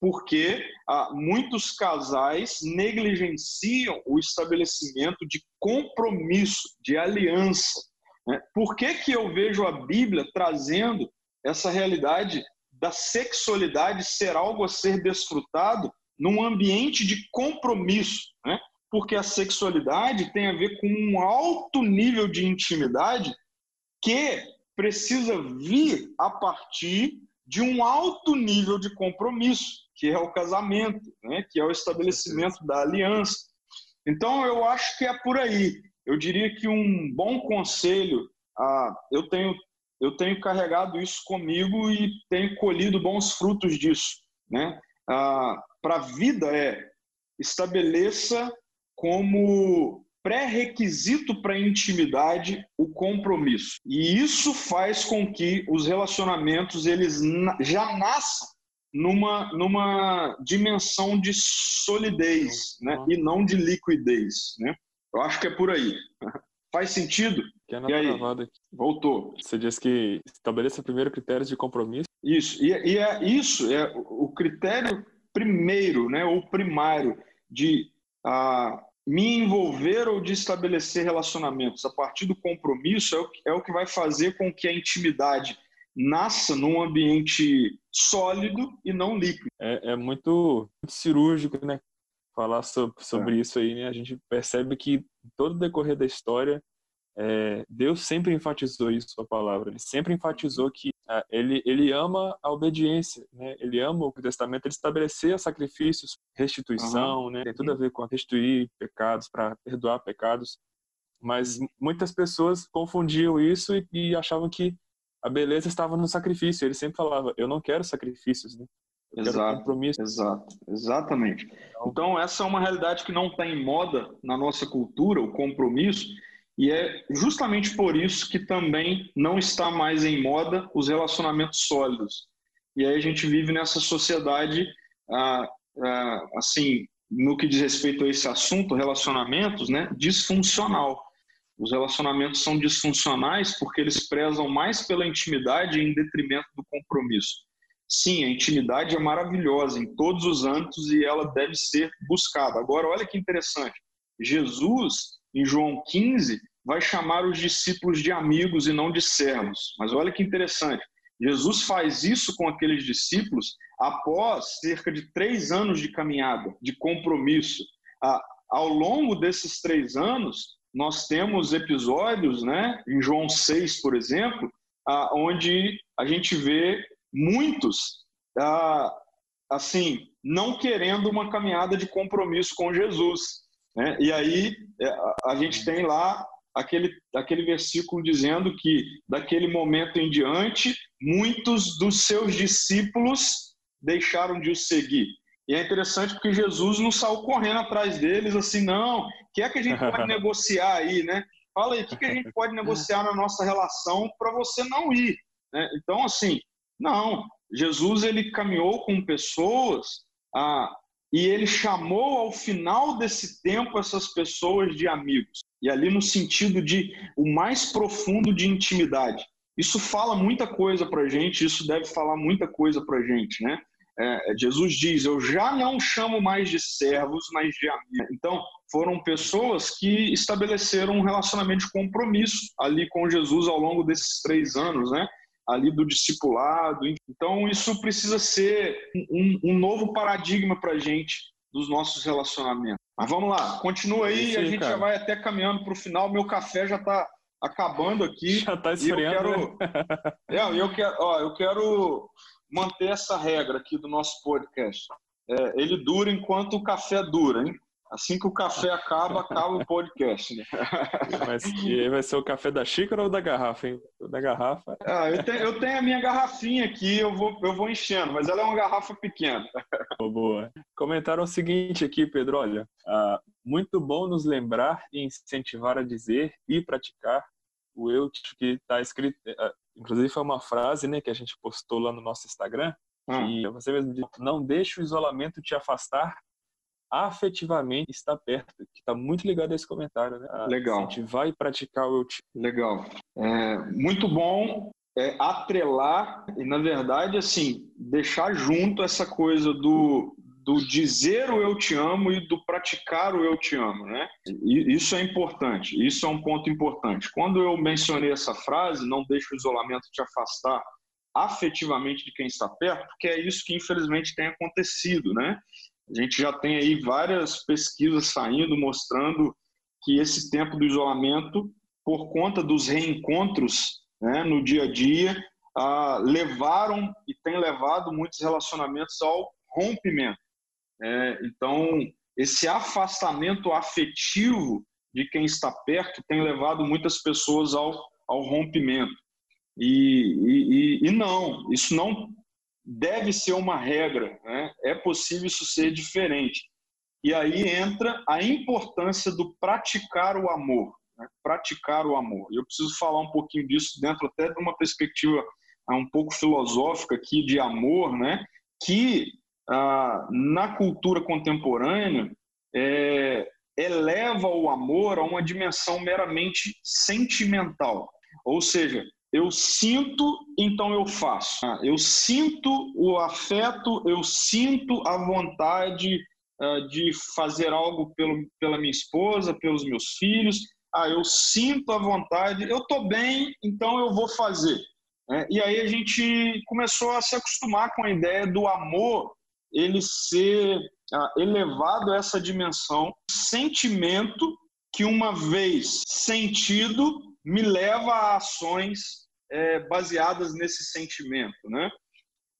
Porque ah, muitos casais negligenciam o estabelecimento de compromisso, de aliança. Né? Por que, que eu vejo a Bíblia trazendo essa realidade da sexualidade ser algo a ser desfrutado num ambiente de compromisso? Né? Porque a sexualidade tem a ver com um alto nível de intimidade que precisa vir a partir de um alto nível de compromisso, que é o casamento, né? que é o estabelecimento da aliança. Então, eu acho que é por aí. Eu diria que um bom conselho, ah, eu, tenho, eu tenho carregado isso comigo e tenho colhido bons frutos disso. Né? Ah, Para a vida é estabeleça como pré-requisito para a intimidade o compromisso. E isso faz com que os relacionamentos eles já nasçam numa, numa dimensão de solidez né? e não de liquidez. Né? Eu acho que é por aí. Faz sentido? Que é e aí? Voltou. Você diz que estabeleça primeiro critérios de compromisso. Isso. E, e é isso, é o critério primeiro, né, ou primário de ah, me envolver ou de estabelecer relacionamentos a partir do compromisso é o, é o que vai fazer com que a intimidade nasça num ambiente sólido e não líquido. É, é muito, muito, cirúrgico, né? Falar sobre, sobre é. isso aí, né? A gente percebe que todo o decorrer da história, é, Deus sempre enfatizou isso, sua palavra. Ele sempre enfatizou que ah, ele, ele ama a obediência, né? Ele ama o testamento, ele estabelecer sacrifícios, restituição, uhum. né? Tem tudo a ver com restituir pecados, para perdoar pecados. Mas muitas pessoas confundiam isso e, e achavam que a beleza estava no sacrifício. Ele sempre falava: Eu não quero sacrifícios, né? Eu exato, compromisso. exato, exatamente. Então, então, essa é uma realidade que não está em moda na nossa cultura, o compromisso, e é justamente por isso que também não está mais em moda os relacionamentos sólidos. E aí a gente vive nessa sociedade, ah, ah, assim, no que diz respeito a esse assunto, relacionamentos, né, disfuncional. Os relacionamentos são disfuncionais porque eles prezam mais pela intimidade em detrimento do compromisso. Sim, a intimidade é maravilhosa em todos os âmbitos e ela deve ser buscada. Agora, olha que interessante. Jesus, em João 15, vai chamar os discípulos de amigos e não de servos. Mas olha que interessante. Jesus faz isso com aqueles discípulos após cerca de três anos de caminhada, de compromisso. ao longo desses três anos, nós temos episódios, né, em João 6, por exemplo, ah, onde a gente vê muitos, ah, assim, não querendo uma caminhada de compromisso com Jesus. Né? E aí é, a gente tem lá aquele, aquele versículo dizendo que daquele momento em diante, muitos dos seus discípulos deixaram de o seguir. E é interessante porque Jesus não saiu correndo atrás deles assim, não, o que é que a gente pode negociar aí, né? Fala aí, o que, que a gente pode negociar na nossa relação para você não ir? Né? Então, assim, não. Jesus, ele caminhou com pessoas ah, e ele chamou ao final desse tempo essas pessoas de amigos. E ali no sentido de o mais profundo de intimidade. Isso fala muita coisa para gente, isso deve falar muita coisa para gente, né? É, Jesus diz: Eu já não chamo mais de servos, mas de amigos. Então, foram pessoas que estabeleceram um relacionamento de compromisso ali com Jesus ao longo desses três anos, né? Ali do discipulado. Então, isso precisa ser um, um novo paradigma para a gente dos nossos relacionamentos. Mas vamos lá, continua aí, Sim, a gente cara. já vai até caminhando para o final. Meu café já está acabando aqui. Já está esfriando. Eu quero, né? é, eu quero, ó, eu quero manter essa regra aqui do nosso podcast. É, ele dura enquanto o café dura, hein? Assim que o café acaba, acaba o podcast. Né? Mas e vai ser o café da xícara ou da garrafa, hein? Da garrafa. Ah, eu, tenho, eu tenho a minha garrafinha aqui, eu vou, eu vou enchendo, mas ela é uma garrafa pequena. Boa. Comentaram o seguinte aqui, Pedro: olha, ah, muito bom nos lembrar e incentivar a dizer e praticar o eu que está escrito. Ah, inclusive, foi uma frase né, que a gente postou lá no nosso Instagram. Hum. E você mesmo disse: não deixe o isolamento te afastar afetivamente está perto, que está muito ligado a esse comentário, né? A Legal. A gente vai praticar o eu te. Legal. É, muito bom é, atrelar e, na verdade, assim, deixar junto essa coisa do, do dizer o eu te amo e do praticar o eu te amo, né? E isso é importante, isso é um ponto importante. Quando eu mencionei essa frase, não deixe o isolamento te afastar afetivamente de quem está perto, porque é isso que infelizmente tem acontecido, né? A gente já tem aí várias pesquisas saindo mostrando que esse tempo do isolamento, por conta dos reencontros né, no dia a dia, ah, levaram e tem levado muitos relacionamentos ao rompimento. É, então, esse afastamento afetivo de quem está perto tem levado muitas pessoas ao, ao rompimento. E, e, e não, isso não deve ser uma regra, né? é possível isso ser diferente. E aí entra a importância do praticar o amor, né? praticar o amor. Eu preciso falar um pouquinho disso dentro até de uma perspectiva ah, um pouco filosófica aqui de amor, né? que ah, na cultura contemporânea é, eleva o amor a uma dimensão meramente sentimental. Ou seja, eu sinto, então eu faço. Ah, eu sinto o afeto, eu sinto a vontade uh, de fazer algo pelo, pela minha esposa, pelos meus filhos. Ah, eu sinto a vontade, eu estou bem, então eu vou fazer. É, e aí a gente começou a se acostumar com a ideia do amor ele ser uh, elevado a essa dimensão, sentimento que uma vez sentido me leva a ações é, baseadas nesse sentimento, né?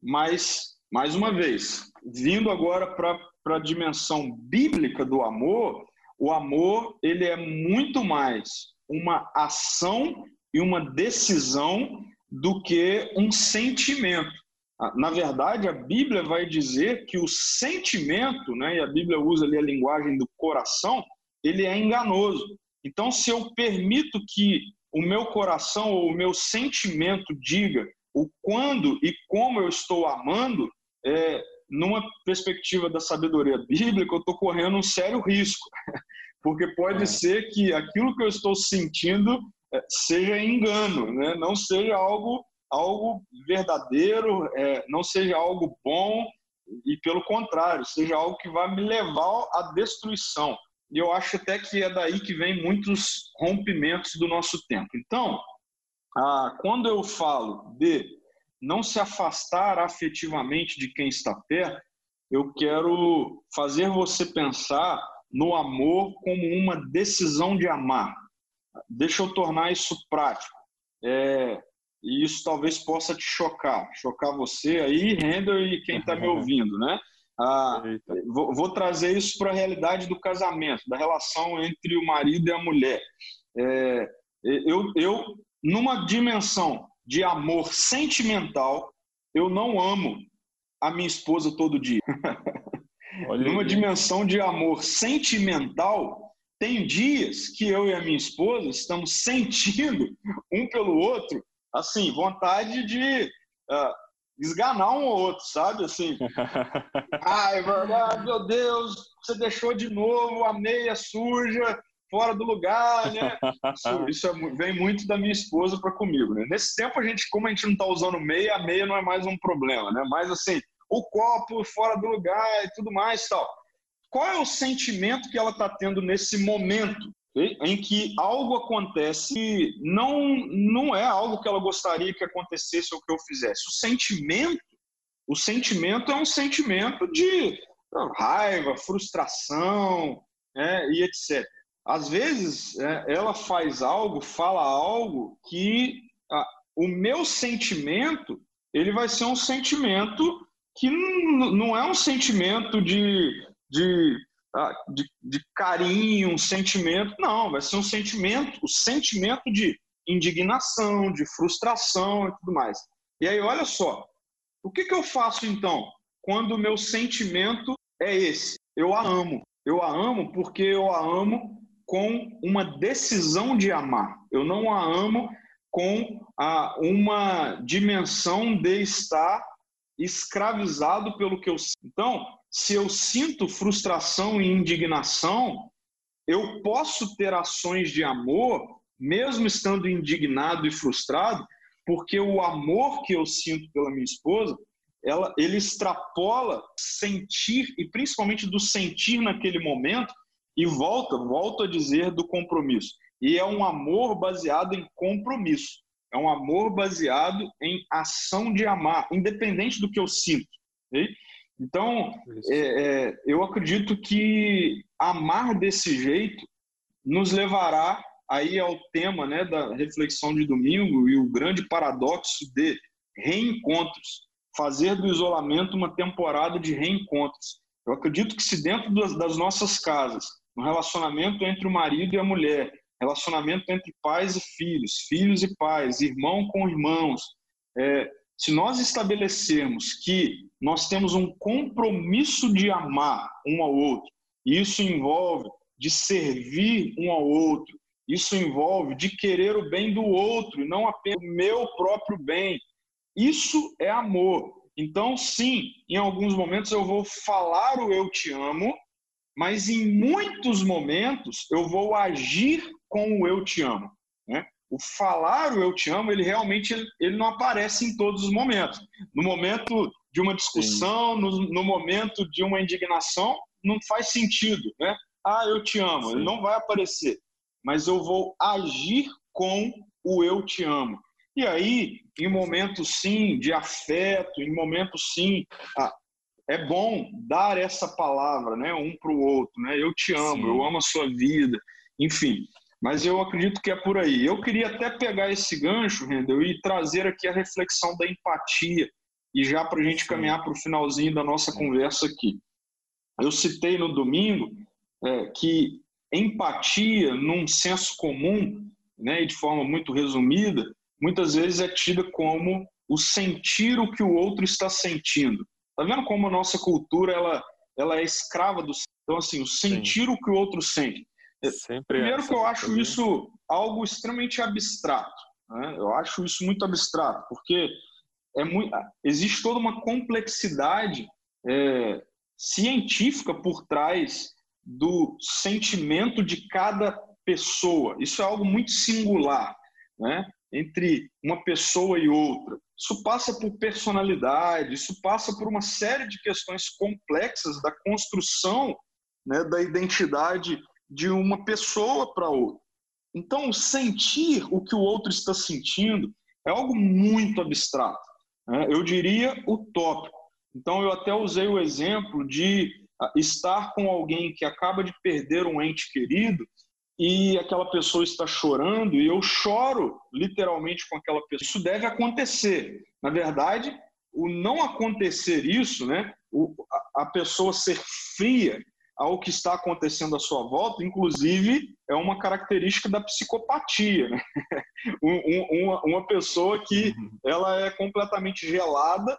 Mas, mais uma vez, vindo agora para a dimensão bíblica do amor, o amor ele é muito mais uma ação e uma decisão do que um sentimento. Ah, na verdade, a Bíblia vai dizer que o sentimento, né, e a Bíblia usa ali a linguagem do coração, ele é enganoso. Então, se eu permito que o meu coração ou o meu sentimento diga o quando e como eu estou amando, é, numa perspectiva da sabedoria bíblica, eu estou correndo um sério risco. Porque pode é. ser que aquilo que eu estou sentindo é, seja engano, né? não seja algo, algo verdadeiro, é, não seja algo bom, e pelo contrário, seja algo que vai me levar à destruição. E eu acho até que é daí que vem muitos rompimentos do nosso tempo. Então, ah, quando eu falo de não se afastar afetivamente de quem está perto, eu quero fazer você pensar no amor como uma decisão de amar. Deixa eu tornar isso prático. É, e isso talvez possa te chocar, chocar você aí, Render, e quem está me ouvindo, né? Ah, vou, vou, trazer isso para a realidade do casamento, da relação entre o marido e a mulher. É, eu, eu, numa dimensão de amor sentimental, eu não amo a minha esposa todo dia. numa dimensão de amor sentimental, tem dias que eu e a minha esposa estamos sentindo um pelo outro, assim, vontade de uh, esganar um ou outro, sabe? Assim, ai, verdade, meu Deus, você deixou de novo a meia suja fora do lugar, né? Isso, isso é, vem muito da minha esposa para comigo, né? Nesse tempo a gente, como a gente não está usando meia, a meia não é mais um problema, né? Mas assim, o copo fora do lugar e tudo mais, tal. Qual é o sentimento que ela está tendo nesse momento? Em que algo acontece não, não é algo que ela gostaria que acontecesse ou que eu fizesse. O sentimento, o sentimento é um sentimento de raiva, frustração né, e etc. Às vezes, é, ela faz algo, fala algo que ah, o meu sentimento ele vai ser um sentimento que não é um sentimento de, de? De, de carinho, um sentimento. Não, vai ser um sentimento, o sentimento de indignação, de frustração e tudo mais. E aí, olha só, o que, que eu faço então quando o meu sentimento é esse? Eu a amo. Eu a amo porque eu a amo com uma decisão de amar. Eu não a amo com a, uma dimensão de estar escravizado pelo que eu sinto. Então, se eu sinto frustração e indignação, eu posso ter ações de amor, mesmo estando indignado e frustrado, porque o amor que eu sinto pela minha esposa, ela, ele extrapola sentir, e principalmente do sentir naquele momento, e volta, volto a dizer, do compromisso. E é um amor baseado em compromisso. É um amor baseado em ação de amar, independente do que eu sinto. Okay? Então, é, é, eu acredito que amar desse jeito nos levará aí ao tema né, da reflexão de domingo e o grande paradoxo de reencontros. Fazer do isolamento uma temporada de reencontros. Eu acredito que se dentro das nossas casas, no relacionamento entre o marido e a mulher, relacionamento entre pais e filhos, filhos e pais, irmão com irmãos. É, se nós estabelecermos que nós temos um compromisso de amar um ao outro, e isso envolve de servir um ao outro, isso envolve de querer o bem do outro não apenas o meu próprio bem. Isso é amor. Então, sim, em alguns momentos eu vou falar o eu te amo, mas em muitos momentos eu vou agir com o eu te amo. O falar o eu te amo, ele realmente ele não aparece em todos os momentos. No momento de uma discussão, no, no, momento de uma indignação, não faz sentido. Né? Ah, eu te amo, Sim. ele não vai aparecer. Mas eu vou agir com o eu te amo. E aí, em momentos sim de afeto, em momentos sim, ah, é bom dar essa palavra, né, um para o outro, né? Eu te amo, sim. eu amo a sua vida, enfim. Mas eu acredito que é por aí. Eu queria até pegar esse gancho, Rendel, e trazer aqui a reflexão da empatia, e já para a gente caminhar para o finalzinho da nossa conversa aqui. Eu citei no domingo é, que empatia, num senso comum, né, e de forma muito resumida, muitas vezes é tida como o sentir o que o outro está sentindo. Tá vendo como a nossa cultura ela, ela é escrava do então assim o sentir Sim. o que o outro sente. Sempre é Primeiro que eu acho também. isso algo extremamente abstrato. Né? Eu acho isso muito abstrato, porque é muito, existe toda uma complexidade é, científica por trás do sentimento de cada pessoa. Isso é algo muito singular, né? Entre uma pessoa e outra. Isso passa por personalidade, isso passa por uma série de questões complexas da construção né, da identidade de uma pessoa para outra. Então, sentir o que o outro está sentindo é algo muito abstrato. Né? Eu diria utópico. Então, eu até usei o exemplo de ah, estar com alguém que acaba de perder um ente querido e aquela pessoa está chorando e eu choro literalmente com aquela pessoa. Isso deve acontecer. Na verdade, o não acontecer isso, né, a pessoa ser fria ao que está acontecendo à sua volta, inclusive é uma característica da psicopatia. Né? uma, uma pessoa que ela é completamente gelada,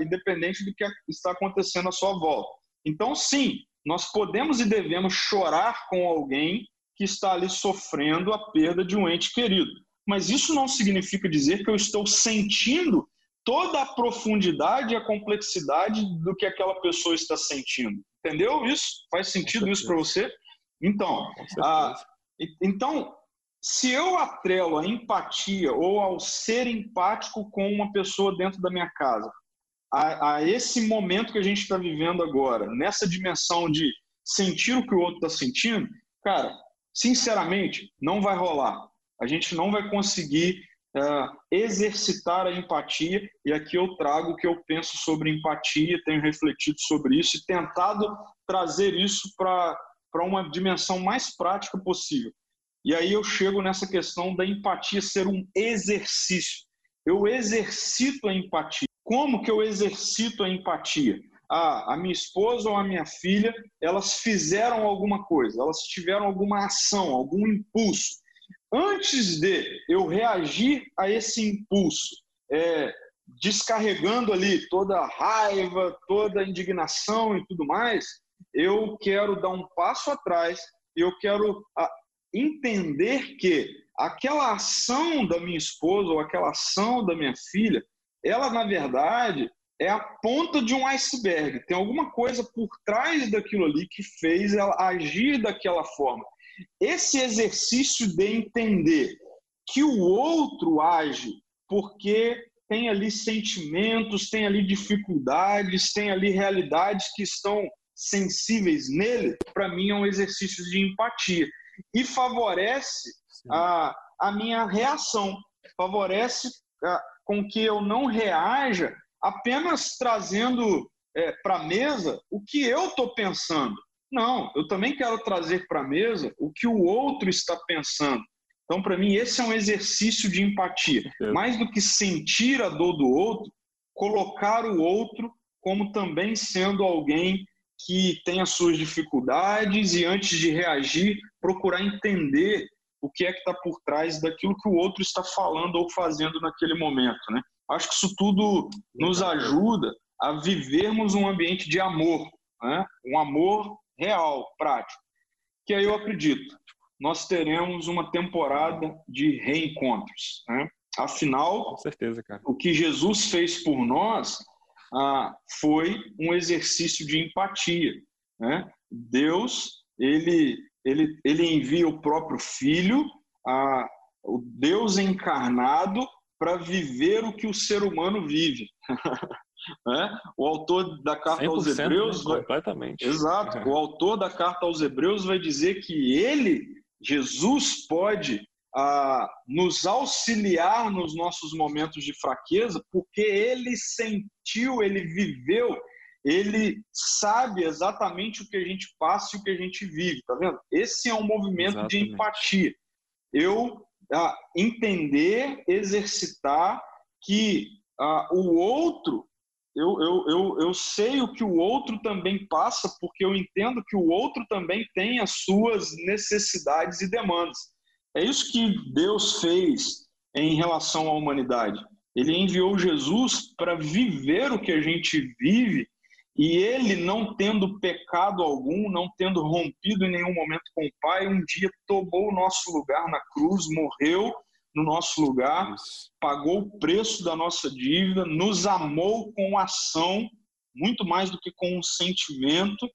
independente do que está acontecendo à sua volta. Então, sim, nós podemos e devemos chorar com alguém que está ali sofrendo a perda de um ente querido. Mas isso não significa dizer que eu estou sentindo toda a profundidade e a complexidade do que aquela pessoa está sentindo. Entendeu isso? Faz sentido isso para você? Então, ah, então, se eu atrelo a empatia ou ao ser empático com uma pessoa dentro da minha casa, a, a esse momento que a gente está vivendo agora, nessa dimensão de sentir o que o outro está sentindo, cara, sinceramente, não vai rolar. A gente não vai conseguir uh, exercitar a empatia, e aqui eu trago o que eu penso sobre empatia, tenho refletido sobre isso e tentado trazer isso para uma dimensão mais prática possível. E aí eu chego nessa questão da empatia ser um exercício. Eu exercito a empatia. Como que eu exercito a empatia? a, a minha esposa ou a minha filha, elas fizeram alguma coisa, elas tiveram alguma ação, algum impulso. Antes de eu reagir a esse impulso, é, descarregando ali toda a raiva, toda a indignação e tudo mais, eu quero dar um passo atrás e eu quero entender que aquela ação da minha esposa ou aquela ação da minha filha, ela na verdade é a ponta de um iceberg. Tem alguma coisa por trás daquilo ali que fez ela agir daquela forma. Esse exercício de entender que o outro age porque tem ali sentimentos, tem ali dificuldades, tem ali realidades que estão sensíveis nele, para mim é um exercício de empatia. E favorece a, a minha reação, favorece a, com que eu não reaja apenas trazendo é, para a mesa o que eu estou pensando. Não, eu também quero trazer para a mesa o que o outro está pensando. Então, para mim, esse é um exercício de empatia. Mais do que sentir a dor do outro, colocar o outro como também sendo alguém que tem as suas dificuldades e, antes de reagir, procurar entender o que é que está por trás daquilo que o outro está falando ou fazendo naquele momento. Né? Acho que isso tudo nos ajuda a vivermos um ambiente de amor, né? um amor real, prático. Que aí eu acredito, nós teremos uma temporada de reencontros. Né? Afinal, certeza, o que Jesus fez por nós ah, foi um exercício de empatia. Né? Deus, ele, ele, ele envia o próprio Filho, ah, o Deus encarnado, para viver o que o ser humano vive. né? O autor da carta aos Hebreus. Né? Completamente. Exato. O autor da carta aos Hebreus vai dizer que ele, Jesus, pode ah, nos auxiliar nos nossos momentos de fraqueza, porque ele sentiu, ele viveu, ele sabe exatamente o que a gente passa e o que a gente vive, tá vendo? Esse é um movimento exatamente. de empatia. Eu ah, entender, exercitar que ah, o outro, eu, eu, eu, eu sei o que o outro também passa, porque eu entendo que o outro também tem as suas necessidades e demandas. É isso que Deus fez em relação à humanidade. Ele enviou Jesus para viver o que a gente vive e ele, não tendo pecado algum, não tendo rompido em nenhum momento com o Pai, um dia tomou o nosso lugar na cruz, morreu no nosso lugar, pagou o preço da nossa dívida, nos amou com ação, muito mais do que com um sentimento,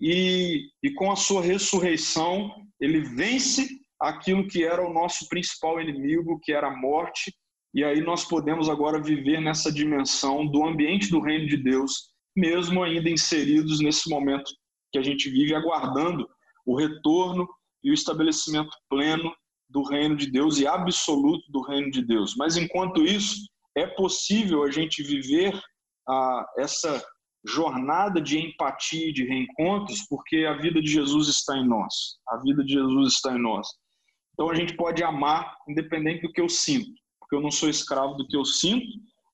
e, e com a sua ressurreição, ele vence aquilo que era o nosso principal inimigo, que era a morte, e aí nós podemos agora viver nessa dimensão do ambiente do reino de Deus, mesmo ainda inseridos nesse momento que a gente vive, aguardando o retorno e o estabelecimento pleno do reino de Deus e absoluto do reino de Deus. Mas enquanto isso, é possível a gente viver ah, essa jornada de empatia e de reencontros, porque a vida de Jesus está em nós. A vida de Jesus está em nós. Então a gente pode amar independente do que eu sinto, porque eu não sou escravo do que eu sinto,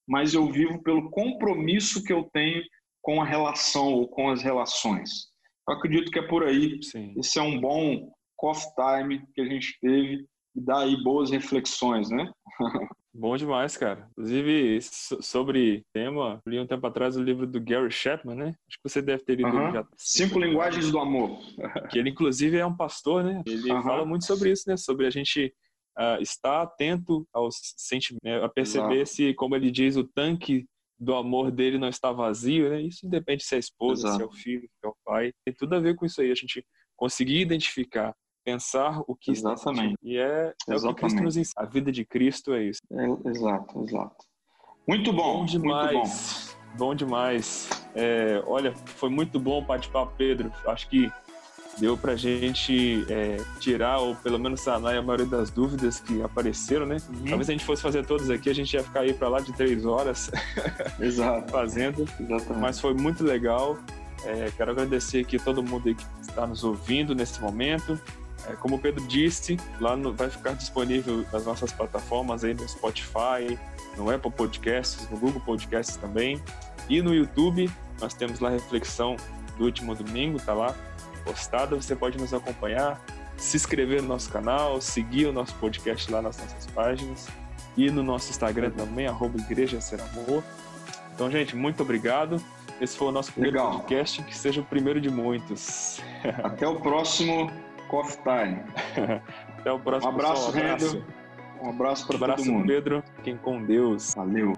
mas eu vivo pelo compromisso que eu tenho com a relação ou com as relações. Eu acredito que é por aí. Sim. Esse é um bom coffee time que a gente teve e dá aí boas reflexões, né? Bom demais, cara. Inclusive, sobre tema, li um tempo atrás o livro do Gary Chapman, né? Acho que você deve ter lido. Já. Cinco Linguagens do Amor. que ele, inclusive, é um pastor, né? Ele uh fala muito sobre isso, né? Sobre a gente uh, estar atento aos sentimentos, né? a perceber Exato. se, como ele diz, o tanque do amor dele não está vazio, né? Isso independe se é a esposa, Exato. se é o filho, se é o pai. Tem tudo a ver com isso aí. A gente conseguir identificar pensar o que Exatamente. Está e é, é o que Cristo nos ensina. A vida de Cristo é isso. É, exato, exato. Muito bom, bom demais. Muito bom. bom demais. É, olha, foi muito bom o bate-papo, Pedro. Acho que deu para gente é, tirar ou pelo menos sanar a maioria das dúvidas que apareceram, né? Uhum. Talvez se a gente fosse fazer todas aqui, a gente ia ficar aí para lá de três horas Exato. fazendo. Exatamente. Mas foi muito legal. É, quero agradecer aqui todo mundo que está nos ouvindo nesse momento. É, como o Pedro disse, lá no, vai ficar disponível nas nossas plataformas aí no Spotify, no Apple Podcasts, no Google Podcasts também. E no YouTube, nós temos lá a reflexão do último domingo, tá lá postada. Você pode nos acompanhar, se inscrever no nosso canal, seguir o nosso podcast lá nas nossas páginas e no nosso Instagram também, arroba Igreja Ser Amor. Então, gente, muito obrigado. Esse foi o nosso primeiro Legal. podcast, que seja o primeiro de muitos. Até o próximo Coffee Time. Até o próximo. Um abraço, Rendo. Um abraço para todo mundo. Pedro. Fiquem com Deus. Valeu.